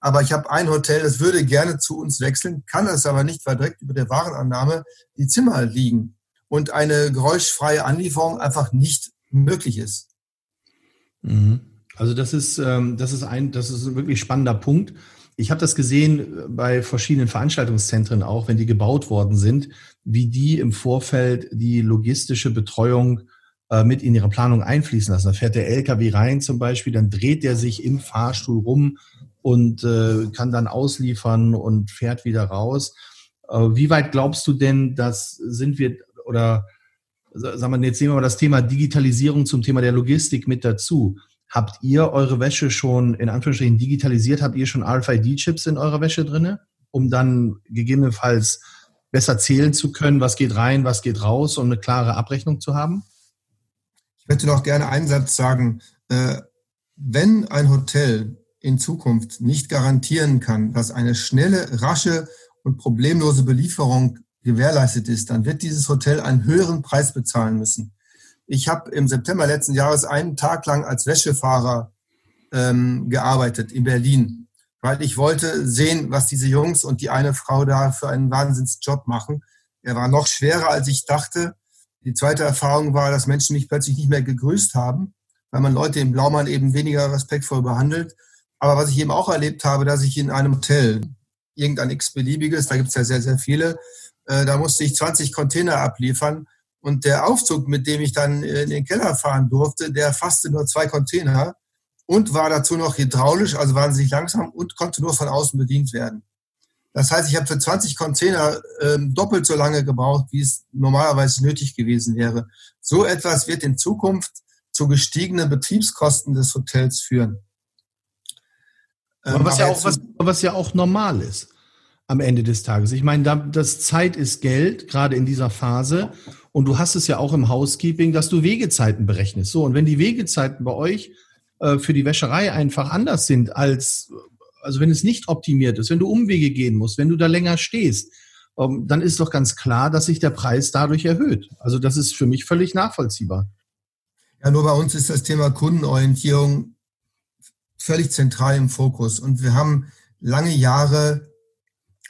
Aber ich habe ein Hotel, das würde gerne zu uns wechseln, kann es aber nicht, weil direkt über der Warenannahme die Zimmer liegen und eine geräuschfreie Anlieferung einfach nicht möglich ist. Mhm. Also das ist, ähm, das ist ein, das ist ein wirklich spannender Punkt. Ich habe das gesehen bei verschiedenen Veranstaltungszentren auch, wenn die gebaut worden sind, wie die im Vorfeld die logistische Betreuung äh, mit in ihre Planung einfließen lassen. Da fährt der LKW rein zum Beispiel, dann dreht der sich im Fahrstuhl rum und äh, kann dann ausliefern und fährt wieder raus. Äh, wie weit glaubst du denn, dass sind wir oder sagen wir, jetzt nehmen wir mal das Thema Digitalisierung zum Thema der Logistik mit dazu. Habt ihr eure Wäsche schon in Anführungsstrichen digitalisiert? Habt ihr schon RFID-Chips in eurer Wäsche drinne, um dann gegebenenfalls besser zählen zu können, was geht rein, was geht raus, um eine klare Abrechnung zu haben? Ich möchte noch gerne einen Satz sagen. Äh, wenn ein Hotel in Zukunft nicht garantieren kann, dass eine schnelle, rasche und problemlose Belieferung gewährleistet ist, dann wird dieses Hotel einen höheren Preis bezahlen müssen. Ich habe im September letzten Jahres einen Tag lang als Wäschefahrer ähm, gearbeitet in Berlin, weil ich wollte sehen, was diese Jungs und die eine Frau da für einen Wahnsinnsjob machen. Er war noch schwerer, als ich dachte. Die zweite Erfahrung war, dass Menschen mich plötzlich nicht mehr gegrüßt haben, weil man Leute im Blaumann eben weniger respektvoll behandelt. Aber was ich eben auch erlebt habe, dass ich in einem Hotel, irgendein x-beliebiges, da gibt es ja sehr, sehr viele, äh, da musste ich 20 Container abliefern. Und der Aufzug, mit dem ich dann in den Keller fahren durfte, der fasste nur zwei Container und war dazu noch hydraulisch, also wahnsinnig langsam und konnte nur von außen bedient werden. Das heißt, ich habe für 20 Container ähm, doppelt so lange gebraucht, wie es normalerweise nötig gewesen wäre. So etwas wird in Zukunft zu gestiegenen Betriebskosten des Hotels führen. Ähm, was, ja auch, was, was ja auch normal ist am Ende des Tages. Ich meine, das Zeit ist Geld, gerade in dieser Phase. Und du hast es ja auch im Housekeeping, dass du Wegezeiten berechnest. So, und wenn die Wegezeiten bei euch äh, für die Wäscherei einfach anders sind als, also wenn es nicht optimiert ist, wenn du Umwege gehen musst, wenn du da länger stehst, ähm, dann ist doch ganz klar, dass sich der Preis dadurch erhöht. Also das ist für mich völlig nachvollziehbar. Ja, nur bei uns ist das Thema Kundenorientierung völlig zentral im Fokus. Und wir haben lange Jahre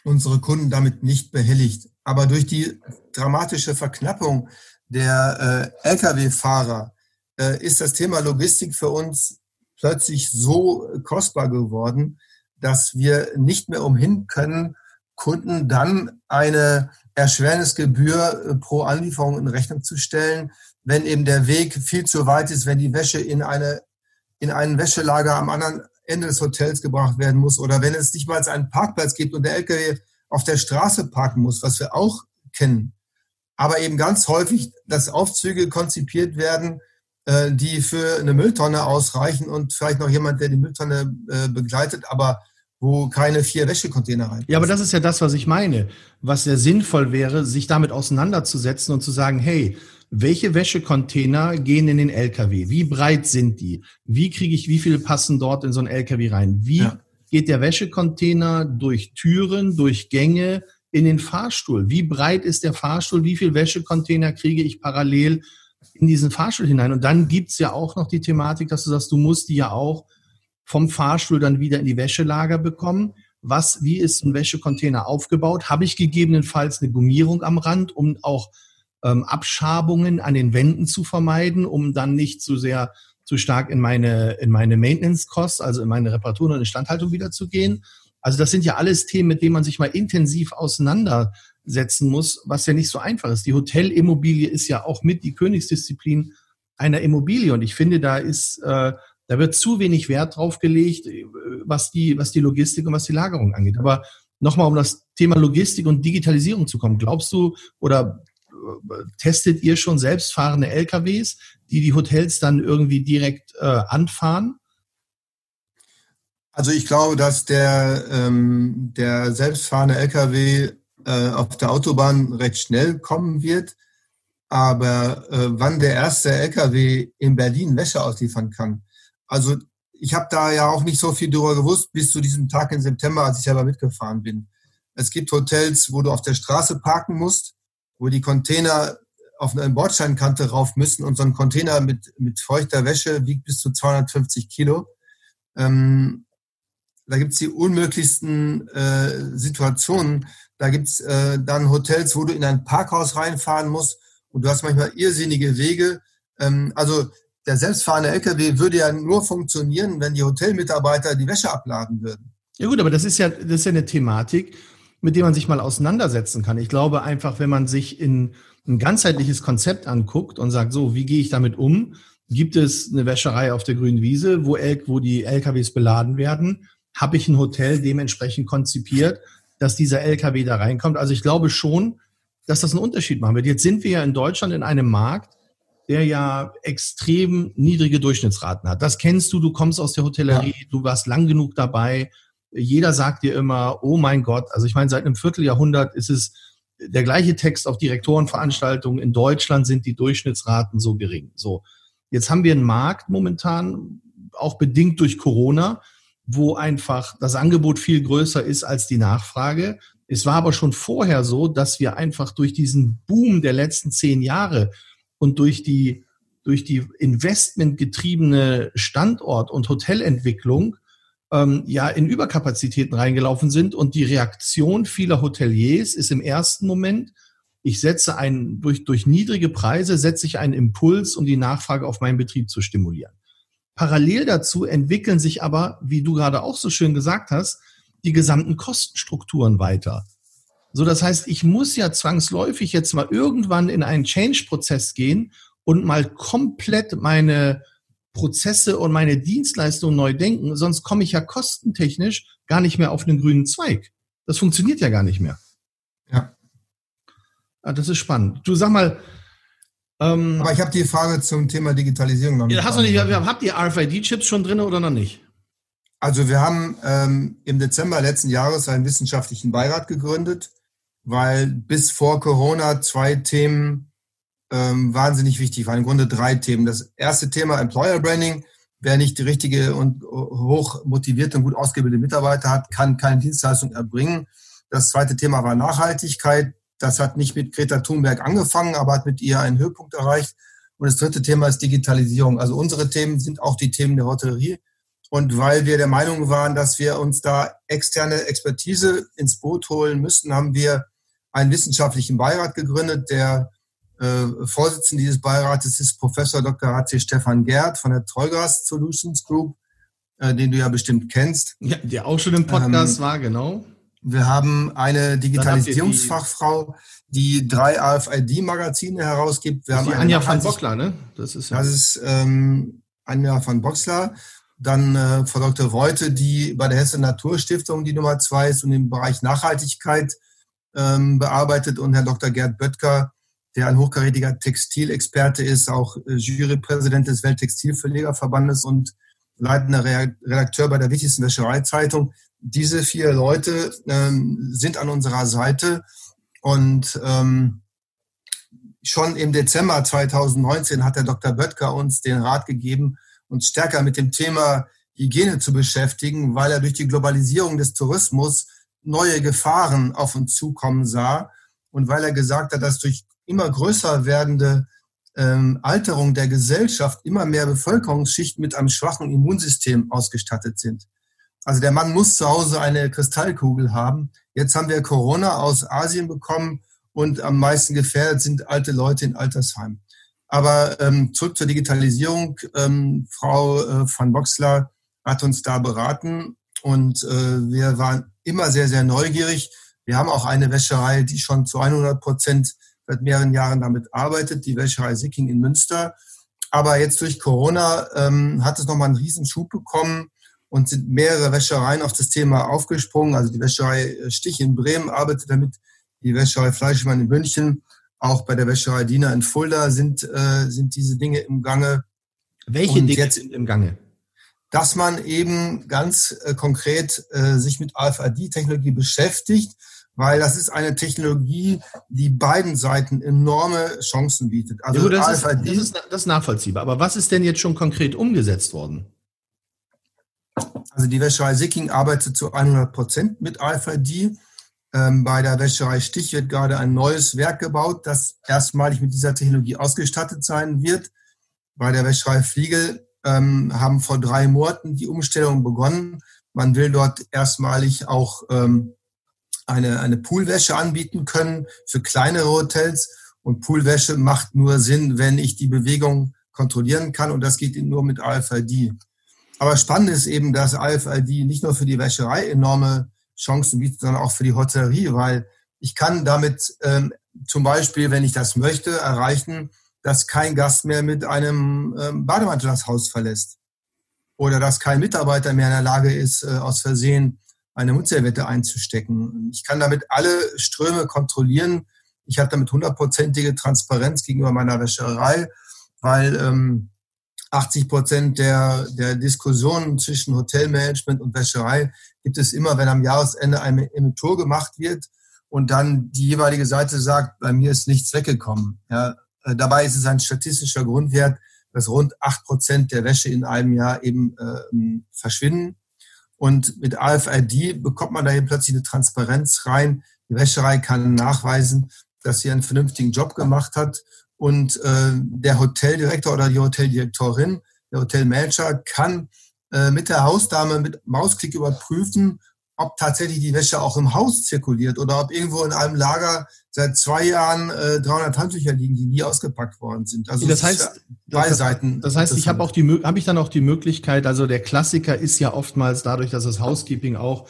unsere Kunden damit nicht behelligt. Aber durch die dramatische Verknappung der äh, Lkw-Fahrer äh, ist das Thema Logistik für uns plötzlich so kostbar geworden, dass wir nicht mehr umhin können, Kunden dann eine Erschwernisgebühr äh, pro Anlieferung in Rechnung zu stellen, wenn eben der Weg viel zu weit ist, wenn die Wäsche in eine in ein Wäschelager am anderen Ende des Hotels gebracht werden muss oder wenn es nicht mal einen Parkplatz gibt und der LKW auf der Straße parken muss, was wir auch kennen. Aber eben ganz häufig, dass Aufzüge konzipiert werden, äh, die für eine Mülltonne ausreichen und vielleicht noch jemand, der die Mülltonne äh, begleitet, aber wo keine vier Wäschecontainer rein. Ja, aber das ist ja das, was ich meine. Was sehr sinnvoll wäre, sich damit auseinanderzusetzen und zu sagen, hey, welche Wäschecontainer gehen in den LKW? Wie breit sind die? Wie kriege ich, wie viele passen dort in so einen LKW rein? Wie ja. Geht der Wäschecontainer durch Türen, durch Gänge in den Fahrstuhl? Wie breit ist der Fahrstuhl? Wie viele Wäschecontainer kriege ich parallel in diesen Fahrstuhl hinein? Und dann gibt's ja auch noch die Thematik, dass du sagst, du musst die ja auch vom Fahrstuhl dann wieder in die Wäschelager bekommen. Was, wie ist ein Wäschecontainer aufgebaut? Habe ich gegebenenfalls eine Gummierung am Rand, um auch ähm, Abschabungen an den Wänden zu vermeiden, um dann nicht zu sehr zu stark in meine, in meine Maintenance-Costs, also in meine Reparaturen und Instandhaltung wieder zu gehen. Also das sind ja alles Themen, mit denen man sich mal intensiv auseinandersetzen muss, was ja nicht so einfach ist. Die Hotelimmobilie ist ja auch mit die Königsdisziplin einer Immobilie. Und ich finde, da ist, äh, da wird zu wenig Wert drauf gelegt, äh, was die, was die Logistik und was die Lagerung angeht. Aber nochmal, um das Thema Logistik und Digitalisierung zu kommen. Glaubst du oder testet ihr schon selbstfahrende LKWs, die die Hotels dann irgendwie direkt äh, anfahren? Also ich glaube, dass der, ähm, der selbstfahrende LKW äh, auf der Autobahn recht schnell kommen wird. Aber äh, wann der erste LKW in Berlin Wäsche ausliefern kann, also ich habe da ja auch nicht so viel drüber gewusst bis zu diesem Tag im September, als ich selber mitgefahren bin. Es gibt Hotels, wo du auf der Straße parken musst wo die Container auf eine Bordsteinkante rauf müssen und so ein Container mit, mit feuchter Wäsche wiegt bis zu 250 Kilo. Ähm, da gibt's die unmöglichsten äh, Situationen. Da gibt's äh, dann Hotels, wo du in ein Parkhaus reinfahren musst und du hast manchmal irrsinnige Wege. Ähm, also der selbstfahrende LKW würde ja nur funktionieren, wenn die Hotelmitarbeiter die Wäsche abladen würden. Ja gut, aber das ist ja, das ist ja eine Thematik, mit dem man sich mal auseinandersetzen kann. Ich glaube einfach, wenn man sich in ein ganzheitliches Konzept anguckt und sagt, so, wie gehe ich damit um? Gibt es eine Wäscherei auf der grünen Wiese, wo, L wo die LKWs beladen werden? Habe ich ein Hotel dementsprechend konzipiert, dass dieser LKW da reinkommt? Also ich glaube schon, dass das einen Unterschied machen wird. Jetzt sind wir ja in Deutschland in einem Markt, der ja extrem niedrige Durchschnittsraten hat. Das kennst du, du kommst aus der Hotellerie, ja. du warst lang genug dabei. Jeder sagt dir immer, oh mein Gott, also ich meine, seit einem Vierteljahrhundert ist es der gleiche Text auf Direktorenveranstaltungen. In Deutschland sind die Durchschnittsraten so gering. So. Jetzt haben wir einen Markt momentan, auch bedingt durch Corona, wo einfach das Angebot viel größer ist als die Nachfrage. Es war aber schon vorher so, dass wir einfach durch diesen Boom der letzten zehn Jahre und durch die, durch die investmentgetriebene Standort- und Hotelentwicklung ähm, ja in Überkapazitäten reingelaufen sind. Und die Reaktion vieler Hoteliers ist im ersten Moment, ich setze einen, durch, durch niedrige Preise setze ich einen Impuls, um die Nachfrage auf meinen Betrieb zu stimulieren. Parallel dazu entwickeln sich aber, wie du gerade auch so schön gesagt hast, die gesamten Kostenstrukturen weiter. So, das heißt, ich muss ja zwangsläufig jetzt mal irgendwann in einen Change-Prozess gehen und mal komplett meine Prozesse und meine Dienstleistungen neu denken, sonst komme ich ja kostentechnisch gar nicht mehr auf einen grünen Zweig. Das funktioniert ja gar nicht mehr. Ja. Ah, das ist spannend. Du sag mal. Ähm, Aber ich habe die Frage zum Thema Digitalisierung noch nicht. Ja, hast du nicht habt ihr RFID-Chips schon drin oder noch nicht? Also wir haben ähm, im Dezember letzten Jahres einen wissenschaftlichen Beirat gegründet, weil bis vor Corona zwei Themen ähm, wahnsinnig wichtig waren. Im Grunde drei Themen. Das erste Thema Employer Branding. Wer nicht die richtige und hoch motivierte und gut ausgebildete Mitarbeiter hat, kann keine Dienstleistung erbringen. Das zweite Thema war Nachhaltigkeit. Das hat nicht mit Greta Thunberg angefangen, aber hat mit ihr einen Höhepunkt erreicht. Und das dritte Thema ist Digitalisierung. Also unsere Themen sind auch die Themen der Hotellerie. Und weil wir der Meinung waren, dass wir uns da externe Expertise ins Boot holen müssen, haben wir einen wissenschaftlichen Beirat gegründet. Der Vorsitzende dieses Beirates ist Professor Dr. H.C. Stefan Gerd von der Treugas Solutions Group, äh, den du ja bestimmt kennst. Ja, der auch schon im Podcast ähm, war, genau. Wir haben eine Digitalisierungsfachfrau, die drei AFID-Magazine herausgibt. Wir haben die Anja van Bockler, ne? Das ist, ja. das ist ähm, Anja van Boxler. Dann äh, Frau Dr. Reute, die bei der Hesse Naturstiftung die Nummer zwei ist und im Bereich Nachhaltigkeit ähm, bearbeitet. Und Herr Dr. Gerd Böttger, der ein hochkarätiger Textilexperte ist, auch äh, Jurypräsident des Welttextilverlegerverbandes und leitender Redakteur bei der wichtigsten Wäschereizeitung. Diese vier Leute ähm, sind an unserer Seite und ähm, schon im Dezember 2019 hat der Dr. Böttger uns den Rat gegeben, uns stärker mit dem Thema Hygiene zu beschäftigen, weil er durch die Globalisierung des Tourismus neue Gefahren auf uns zukommen sah und weil er gesagt hat, dass durch immer größer werdende ähm, Alterung der Gesellschaft immer mehr Bevölkerungsschichten mit einem schwachen Immunsystem ausgestattet sind. Also der Mann muss zu Hause eine Kristallkugel haben. Jetzt haben wir Corona aus Asien bekommen und am meisten gefährdet sind alte Leute in Altersheimen. Aber ähm, zurück zur Digitalisierung. Ähm, Frau äh, van Boxler hat uns da beraten und äh, wir waren immer sehr, sehr neugierig. Wir haben auch eine Wäscherei, die schon zu 100 Prozent seit mehreren Jahren damit arbeitet, die Wäscherei Sicking in Münster. Aber jetzt durch Corona ähm, hat es nochmal einen Riesenschub bekommen und sind mehrere Wäschereien auf das Thema aufgesprungen. Also die Wäscherei äh, Stich in Bremen arbeitet damit, die Wäscherei Fleischmann in München auch bei der Wäscherei Diener in Fulda sind, äh, sind diese Dinge im Gange. Welche Und Dinge jetzt, sind im Gange? Dass man eben ganz äh, konkret äh, sich mit AFID-Technologie beschäftigt, weil das ist eine Technologie, die beiden Seiten enorme Chancen bietet. Also ja, das, ist, das, ist, das ist nachvollziehbar. Aber was ist denn jetzt schon konkret umgesetzt worden? Also die Wäscherei Sicking arbeitet zu 100 Prozent mit AFID. Ähm, bei der Wäscherei Stich wird gerade ein neues Werk gebaut, das erstmalig mit dieser Technologie ausgestattet sein wird. Bei der Wäscherei Fliegel ähm, haben vor drei Monaten die Umstellung begonnen. Man will dort erstmalig auch ähm, eine, eine Poolwäsche anbieten können für kleinere Hotels. Und Poolwäsche macht nur Sinn, wenn ich die Bewegung kontrollieren kann. Und das geht nur mit AFID. Aber spannend ist eben, dass AFID nicht nur für die Wäscherei enorme Chancen bietet, sondern auch für die Hotellerie, weil ich kann damit ähm, zum Beispiel, wenn ich das möchte, erreichen, dass kein Gast mehr mit einem ähm, Bademantel das Haus verlässt. Oder dass kein Mitarbeiter mehr in der Lage ist, äh, aus Versehen eine Mundserviette einzustecken. Ich kann damit alle Ströme kontrollieren. Ich habe damit hundertprozentige Transparenz gegenüber meiner Wäscherei, weil ähm, 80 Prozent der, der Diskussionen zwischen Hotelmanagement und Wäscherei gibt es immer, wenn am Jahresende eine Inventur gemacht wird und dann die jeweilige Seite sagt, bei mir ist nichts weggekommen. Ja, äh, dabei ist es ein statistischer Grundwert, dass rund acht Prozent der Wäsche in einem Jahr eben äh, verschwinden. Und mit AFID bekommt man da eben plötzlich eine Transparenz rein. Die Wäscherei kann nachweisen, dass sie einen vernünftigen Job gemacht hat. Und äh, der Hoteldirektor oder die Hoteldirektorin, der Hotelmanager kann äh, mit der Hausdame mit Mausklick überprüfen, ob tatsächlich die Wäsche auch im Haus zirkuliert oder ob irgendwo in einem Lager seit zwei Jahren äh, 300 Handtücher liegen, die nie ausgepackt worden sind. Also das heißt, drei das, Seiten. Das heißt, ich habe auch die, habe ich dann auch die Möglichkeit. Also der Klassiker ist ja oftmals dadurch, dass das Housekeeping auch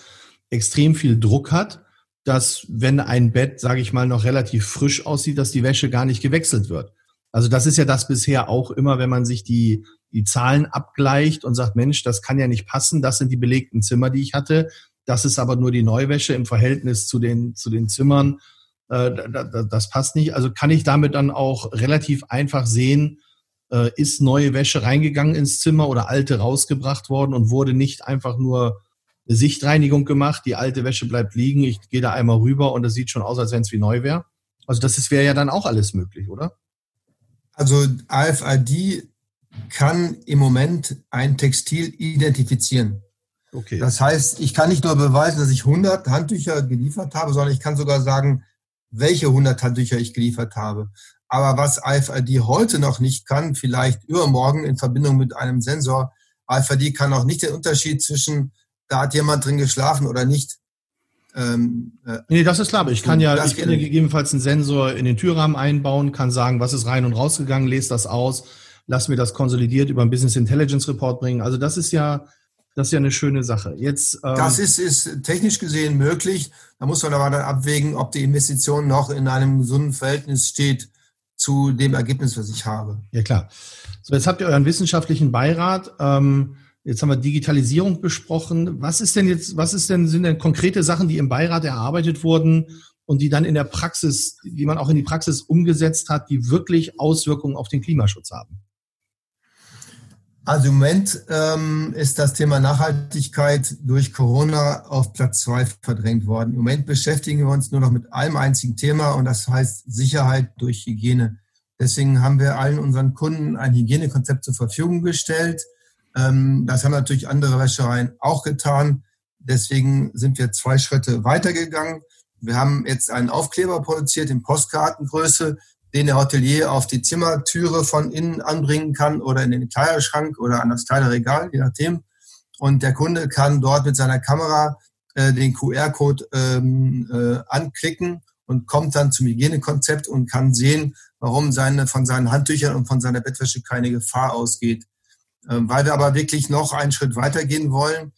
extrem viel Druck hat, dass wenn ein Bett, sage ich mal, noch relativ frisch aussieht, dass die Wäsche gar nicht gewechselt wird. Also das ist ja das bisher auch immer, wenn man sich die die Zahlen abgleicht und sagt, Mensch, das kann ja nicht passen. Das sind die belegten Zimmer, die ich hatte das ist aber nur die Neuwäsche im Verhältnis zu den, zu den Zimmern. Äh, das passt nicht. Also kann ich damit dann auch relativ einfach sehen, äh, ist neue Wäsche reingegangen ins Zimmer oder alte rausgebracht worden und wurde nicht einfach nur eine Sichtreinigung gemacht, die alte Wäsche bleibt liegen, ich gehe da einmal rüber und das sieht schon aus, als wenn es wie neu wäre. Also das wäre ja dann auch alles möglich, oder? Also AFID kann im Moment ein Textil identifizieren. Okay. Das heißt, ich kann nicht nur beweisen, dass ich 100 Handtücher geliefert habe, sondern ich kann sogar sagen, welche 100 Handtücher ich geliefert habe. Aber was IFID heute noch nicht kann, vielleicht übermorgen in Verbindung mit einem Sensor, IFID kann auch nicht den Unterschied zwischen, da hat jemand drin geschlafen oder nicht. Ähm, äh, nee, das ist klar, ich kann ja, ich kann ja gegebenenfalls einen Sensor in den Türrahmen einbauen, kann sagen, was ist rein und rausgegangen, lese das aus, lass mir das konsolidiert über ein Business Intelligence Report bringen. Also das ist ja, das ist ja eine schöne Sache. Jetzt, ähm, das ist, ist technisch gesehen möglich. Da muss man aber dann abwägen, ob die Investition noch in einem gesunden Verhältnis steht zu dem Ergebnis, was ich habe. Ja, klar. So, jetzt habt ihr euren wissenschaftlichen Beirat. Ähm, jetzt haben wir Digitalisierung besprochen. Was ist denn jetzt, was ist denn, sind denn konkrete Sachen, die im Beirat erarbeitet wurden und die dann in der Praxis, die man auch in die Praxis umgesetzt hat, die wirklich Auswirkungen auf den Klimaschutz haben? Also im Moment ähm, ist das Thema Nachhaltigkeit durch Corona auf Platz zwei verdrängt worden. Im Moment beschäftigen wir uns nur noch mit einem einzigen Thema und das heißt Sicherheit durch Hygiene. Deswegen haben wir allen unseren Kunden ein Hygienekonzept zur Verfügung gestellt. Ähm, das haben natürlich andere Wäschereien auch getan. Deswegen sind wir zwei Schritte weitergegangen. Wir haben jetzt einen Aufkleber produziert in Postkartengröße, den der Hotelier auf die Zimmertüre von innen anbringen kann oder in den Kleiderschrank oder an das Kleiderregal, je nachdem. Und der Kunde kann dort mit seiner Kamera äh, den QR-Code ähm, äh, anklicken und kommt dann zum Hygienekonzept und kann sehen, warum seine, von seinen Handtüchern und von seiner Bettwäsche keine Gefahr ausgeht. Ähm, weil wir aber wirklich noch einen Schritt weitergehen wollen,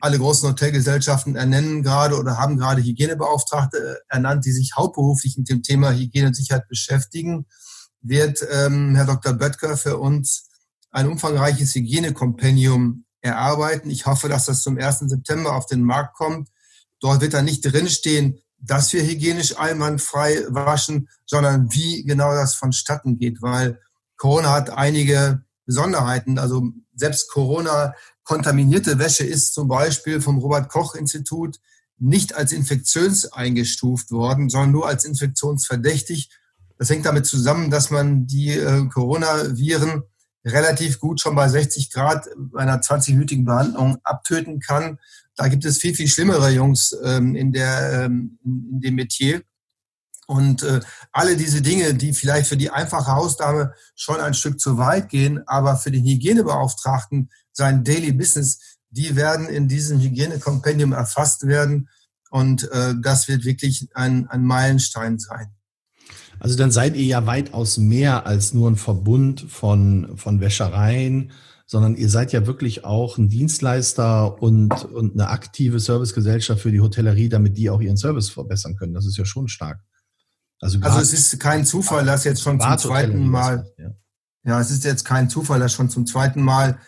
alle großen Hotelgesellschaften ernennen gerade oder haben gerade Hygienebeauftragte ernannt, die sich hauptberuflich mit dem Thema Hygiene und Sicherheit beschäftigen, wird ähm, Herr Dr. Böttger für uns ein umfangreiches Hygienekompendium erarbeiten. Ich hoffe, dass das zum 1. September auf den Markt kommt. Dort wird dann nicht drinstehen, dass wir hygienisch einwandfrei waschen, sondern wie genau das vonstatten geht, weil Corona hat einige Besonderheiten. Also selbst Corona kontaminierte Wäsche ist zum Beispiel vom Robert Koch Institut nicht als infektiös eingestuft worden, sondern nur als infektionsverdächtig. Das hängt damit zusammen, dass man die äh, Coronaviren relativ gut schon bei 60 Grad bei einer 20-minütigen Behandlung abtöten kann. Da gibt es viel, viel schlimmere Jungs ähm, in, der, ähm, in dem Metier. Und äh, alle diese Dinge, die vielleicht für die einfache Hausdame schon ein Stück zu weit gehen, aber für den Hygienebeauftragten sein Daily Business, die werden in diesem Hygienekompendium erfasst werden. Und äh, das wird wirklich ein, ein Meilenstein sein. Also dann seid ihr ja weitaus mehr als nur ein Verbund von, von Wäschereien, sondern ihr seid ja wirklich auch ein Dienstleister und, und eine aktive Servicegesellschaft für die Hotellerie, damit die auch ihren Service verbessern können. Das ist ja schon stark. Also, also es ist kein Zufall, dass jetzt schon zum zweiten Mal, ja. ja, es ist jetzt kein Zufall, dass schon zum zweiten Mal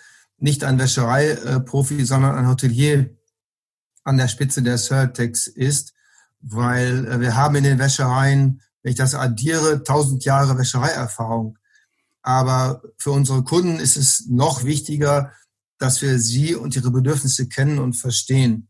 nicht ein Wäschereiprofi, sondern ein Hotelier an der Spitze der Surtex ist, weil äh, wir haben in den Wäschereien, wenn ich das addiere, tausend Jahre Wäschereierfahrung. Aber für unsere Kunden ist es noch wichtiger, dass wir sie und ihre Bedürfnisse kennen und verstehen.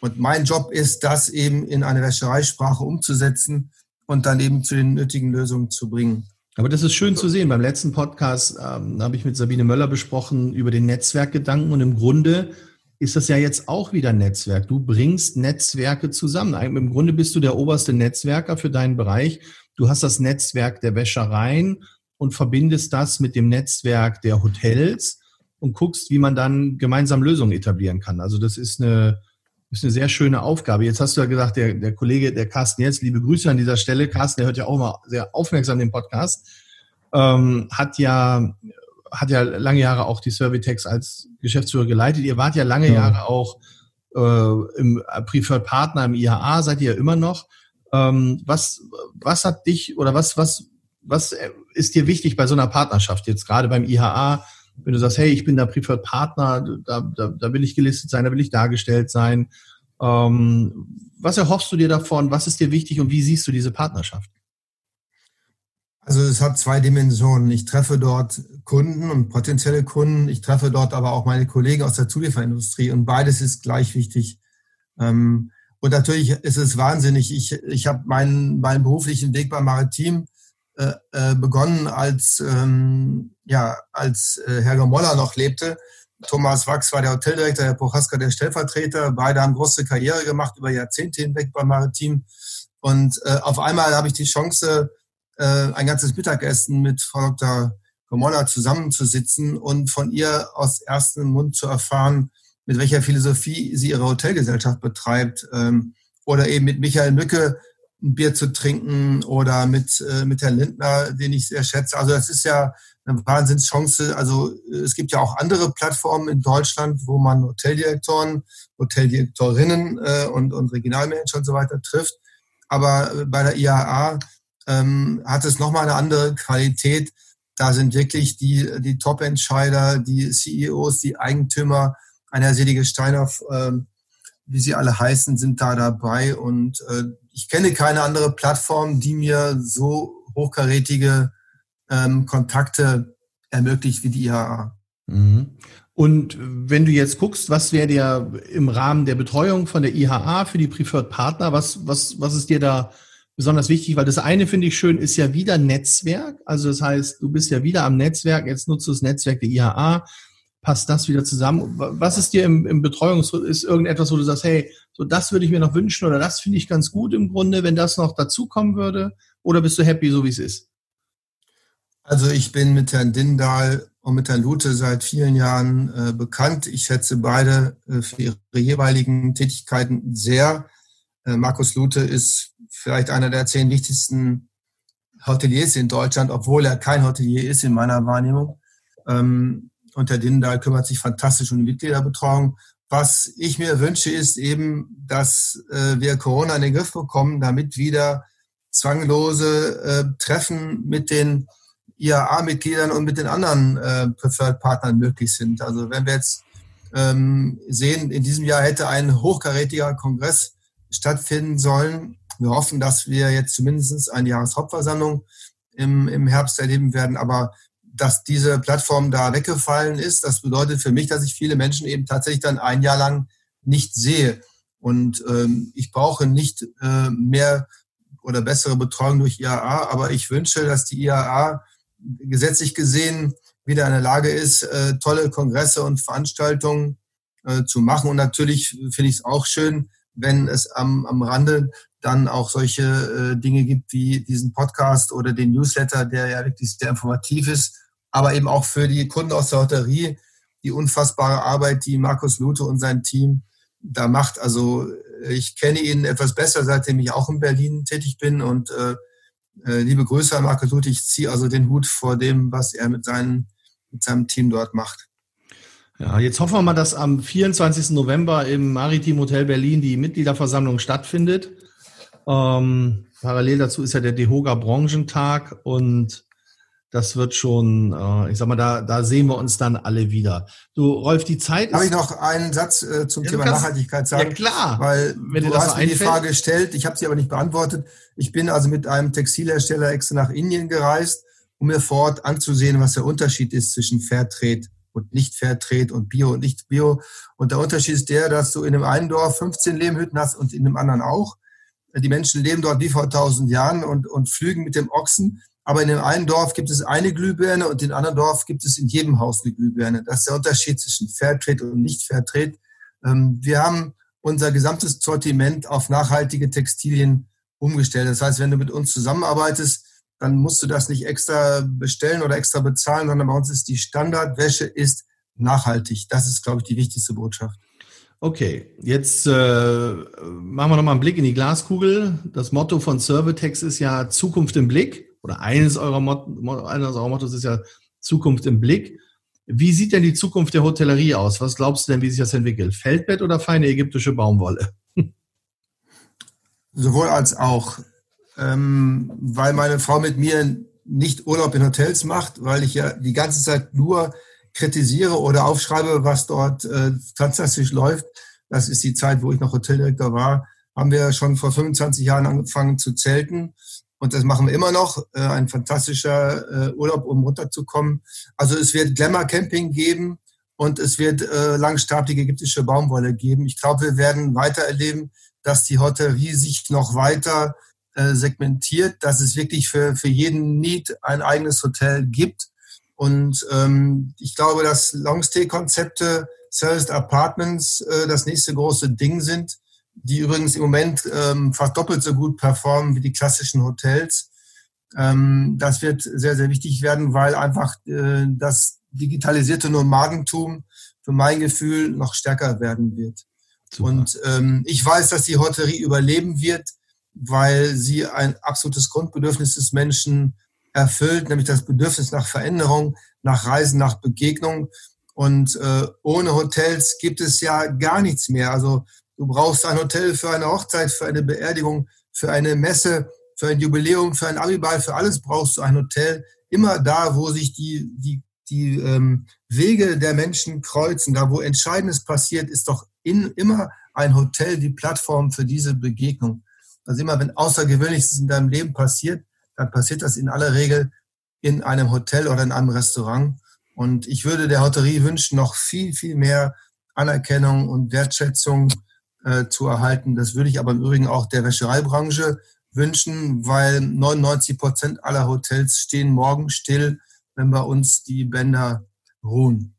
Und mein Job ist, das eben in eine Wäschereisprache umzusetzen und dann eben zu den nötigen Lösungen zu bringen. Aber das ist schön zu sehen. Beim letzten Podcast ähm, habe ich mit Sabine Möller besprochen über den Netzwerkgedanken und im Grunde ist das ja jetzt auch wieder Netzwerk. Du bringst Netzwerke zusammen. Im Grunde bist du der oberste Netzwerker für deinen Bereich. Du hast das Netzwerk der Wäschereien und verbindest das mit dem Netzwerk der Hotels und guckst, wie man dann gemeinsam Lösungen etablieren kann. Also das ist eine, ist eine sehr schöne Aufgabe. Jetzt hast du ja gesagt, der, der Kollege, der Carsten jetzt, liebe Grüße an dieser Stelle. Carsten, der hört ja auch immer sehr aufmerksam den Podcast, ähm, hat ja hat ja lange Jahre auch die Servitex als Geschäftsführer geleitet. Ihr wart ja lange ja. Jahre auch äh, im Preferred Partner im IHA, seid ihr ja immer noch. Ähm, was, was hat dich oder was, was, was ist dir wichtig bei so einer Partnerschaft jetzt gerade beim IHA? Wenn du sagst, hey, ich bin der Preferred Partner, da, da, da will ich gelistet sein, da will ich dargestellt sein. Ähm, was erhoffst du dir davon? Was ist dir wichtig und wie siehst du diese Partnerschaft? Also es hat zwei Dimensionen. Ich treffe dort Kunden und potenzielle Kunden. Ich treffe dort aber auch meine Kollegen aus der Zulieferindustrie und beides ist gleich wichtig. Ähm, und natürlich ist es wahnsinnig. Ich, ich habe meinen, meinen beruflichen Weg beim Maritim äh, äh, begonnen, als, ähm, ja, als äh, Herr Moller noch lebte. Thomas Wachs war der Hoteldirektor, Herr Prochaska der Stellvertreter. Beide haben große Karriere gemacht über Jahrzehnte hinweg beim Maritim. Und äh, auf einmal habe ich die Chance, äh, ein ganzes Mittagessen mit Frau Dr. Gomorra zusammenzusitzen und von ihr aus erstem Mund zu erfahren, mit welcher Philosophie sie ihre Hotelgesellschaft betreibt. Ähm, oder eben mit Michael Mücke ein Bier zu trinken oder mit, äh, mit Herrn Lindner, den ich sehr schätze. Also das ist ja eine Wahnsinnschance. Also es gibt ja auch andere Plattformen in Deutschland, wo man Hoteldirektoren, Hoteldirektorinnen äh, und, und Regionalmanager und so weiter trifft. Aber bei der IAA ähm, hat es nochmal eine andere Qualität. Da sind wirklich die, die Top-Entscheider, die CEOs, die Eigentümer, einer Selige Steiner, äh, wie sie alle heißen, sind da dabei. Und äh, ich kenne keine andere Plattform, die mir so hochkarätige ähm, Kontakte ermöglicht wie die IHA. Mhm. Und wenn du jetzt guckst, was wäre dir im Rahmen der Betreuung von der IHA für die Preferred Partner, was, was, was ist dir da besonders wichtig, weil das eine finde ich schön, ist ja wieder Netzwerk. Also das heißt, du bist ja wieder am Netzwerk, jetzt nutzt du das Netzwerk der IHA, passt das wieder zusammen. Was ist dir im, im Betreuungs, ist irgendetwas, wo du sagst, hey, so das würde ich mir noch wünschen oder das finde ich ganz gut im Grunde, wenn das noch dazukommen würde? Oder bist du happy, so wie es ist? Also ich bin mit Herrn Dindal und mit Herrn Lute seit vielen Jahren äh, bekannt. Ich schätze beide äh, für ihre jeweiligen Tätigkeiten sehr. Äh, Markus Lute ist vielleicht einer der zehn wichtigsten Hoteliers in Deutschland, obwohl er kein Hotelier ist in meiner Wahrnehmung. Ähm, und Herr Dindal kümmert sich fantastisch um die Mitgliederbetreuung. Was ich mir wünsche, ist eben, dass äh, wir Corona in den Griff bekommen, damit wieder zwanglose äh, Treffen mit den IAA-Mitgliedern und mit den anderen äh, Preferred-Partnern möglich sind. Also wenn wir jetzt ähm, sehen, in diesem Jahr hätte ein hochkarätiger Kongress stattfinden sollen, wir hoffen, dass wir jetzt zumindest eine Jahreshauptversammlung im, im Herbst erleben werden. Aber dass diese Plattform da weggefallen ist, das bedeutet für mich, dass ich viele Menschen eben tatsächlich dann ein Jahr lang nicht sehe. Und ähm, ich brauche nicht äh, mehr oder bessere Betreuung durch IAA, aber ich wünsche, dass die IAA gesetzlich gesehen wieder in der Lage ist, äh, tolle Kongresse und Veranstaltungen äh, zu machen. Und natürlich finde ich es auch schön, wenn es am, am Rande dann auch solche äh, Dinge gibt wie diesen Podcast oder den Newsletter, der ja wirklich sehr informativ ist, aber eben auch für die Kunden aus der Hotellerie die unfassbare Arbeit, die Markus Lute und sein Team da macht. Also äh, ich kenne ihn etwas besser, seitdem ich auch in Berlin tätig bin und äh, äh, liebe Grüße an Markus Lute. Ich ziehe also den Hut vor dem, was er mit, seinen, mit seinem Team dort macht. Ja, jetzt hoffen wir mal, dass am 24. November im Maritim Hotel Berlin die Mitgliederversammlung stattfindet. Ähm, parallel dazu ist ja der DEHOGA Branchentag und das wird schon, äh, ich sag mal, da, da sehen wir uns dann alle wieder. Du, Rolf, die Zeit Darf ich noch einen Satz äh, zum Ja, Thema kannst- Nachhaltigkeit sagen? Ja, klar. Weil Wenn du das hast mir die einfällt. Frage gestellt, ich habe sie aber nicht beantwortet. Ich bin also mit einem Textilhersteller extra nach Indien gereist, um mir vor Ort anzusehen, was der Unterschied ist zwischen Fairtrade und nicht Fairtrade und Bio und nicht Bio. Und der Unterschied ist der, dass du in dem einen Dorf 15 Lehmhütten hast und in dem anderen auch. Die Menschen leben dort wie vor tausend Jahren und, und flügen mit dem Ochsen. Aber in dem einen Dorf gibt es eine Glühbirne und in dem anderen Dorf gibt es in jedem Haus eine Glühbirne. Das ist der Unterschied zwischen Fairtrade und nicht Fairtrade. Ähm, wir haben unser gesamtes Sortiment auf nachhaltige Textilien umgestellt. Das heißt, wenn du mit uns zusammenarbeitest, dann musst du das nicht extra bestellen oder extra bezahlen, sondern bei uns ist die Standardwäsche ist nachhaltig. Das ist, glaube ich, die wichtigste Botschaft. Okay, jetzt äh, machen wir nochmal einen Blick in die Glaskugel. Das Motto von Servitex ist ja Zukunft im Blick. Oder eines eurer, Mot Mo- eines eurer Mottos ist ja Zukunft im Blick. Wie sieht denn die Zukunft der Hotellerie aus? Was glaubst du denn, wie sich das entwickelt? Feldbett oder feine ägyptische Baumwolle? Sowohl als auch, ähm, weil meine Frau mit mir nicht Urlaub in Hotels macht, weil ich ja die ganze Zeit nur kritisiere oder aufschreibe, was dort äh, fantastisch läuft. Das ist die Zeit, wo ich noch Hoteldirektor war. Haben wir schon vor 25 Jahren angefangen zu zelten. Und das machen wir immer noch. Äh, ein fantastischer äh, Urlaub, um runterzukommen. Also es wird Glamour Camping geben und es wird äh, langstabige ägyptische Baumwolle geben. Ich glaube, wir werden weiter erleben, dass die Hotellerie sich noch weiter äh, segmentiert, dass es wirklich für, für jeden Need ein eigenes Hotel gibt. Und ähm, ich glaube, dass Longstay-Konzepte, Serviced Apartments äh, das nächste große Ding sind, die übrigens im Moment ähm, fast doppelt so gut performen wie die klassischen Hotels. Ähm, das wird sehr, sehr wichtig werden, weil einfach äh, das digitalisierte Nomadentum für mein Gefühl noch stärker werden wird. Super. Und ähm, ich weiß, dass die Hotellerie überleben wird, weil sie ein absolutes Grundbedürfnis des Menschen erfüllt, nämlich das Bedürfnis nach Veränderung, nach Reisen, nach Begegnung. Und äh, ohne Hotels gibt es ja gar nichts mehr. Also du brauchst ein Hotel für eine Hochzeit, für eine Beerdigung, für eine Messe, für ein Jubiläum, für ein Abiball, für alles brauchst du ein Hotel. Immer da, wo sich die, die, die ähm, Wege der Menschen kreuzen, da wo Entscheidendes passiert, ist doch in, immer ein Hotel die Plattform für diese Begegnung. Also immer, wenn Außergewöhnliches in deinem Leben passiert, dann passiert das in aller Regel in einem Hotel oder in einem Restaurant. Und ich würde der Hotellerie wünschen, noch viel, viel mehr Anerkennung und Wertschätzung äh, zu erhalten. Das würde ich aber im Übrigen auch der Wäschereibranche wünschen, weil 99 Prozent aller Hotels stehen morgen still, wenn bei uns die Bänder ruhen.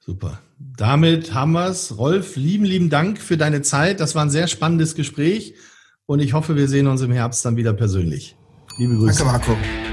Super. Damit haben wir's. Rolf, lieben, lieben Dank für deine Zeit. Das war ein sehr spannendes Gespräch und ich hoffe, wir sehen uns im Herbst dann wieder persönlich. Liebe Grüße. Danke, Marco.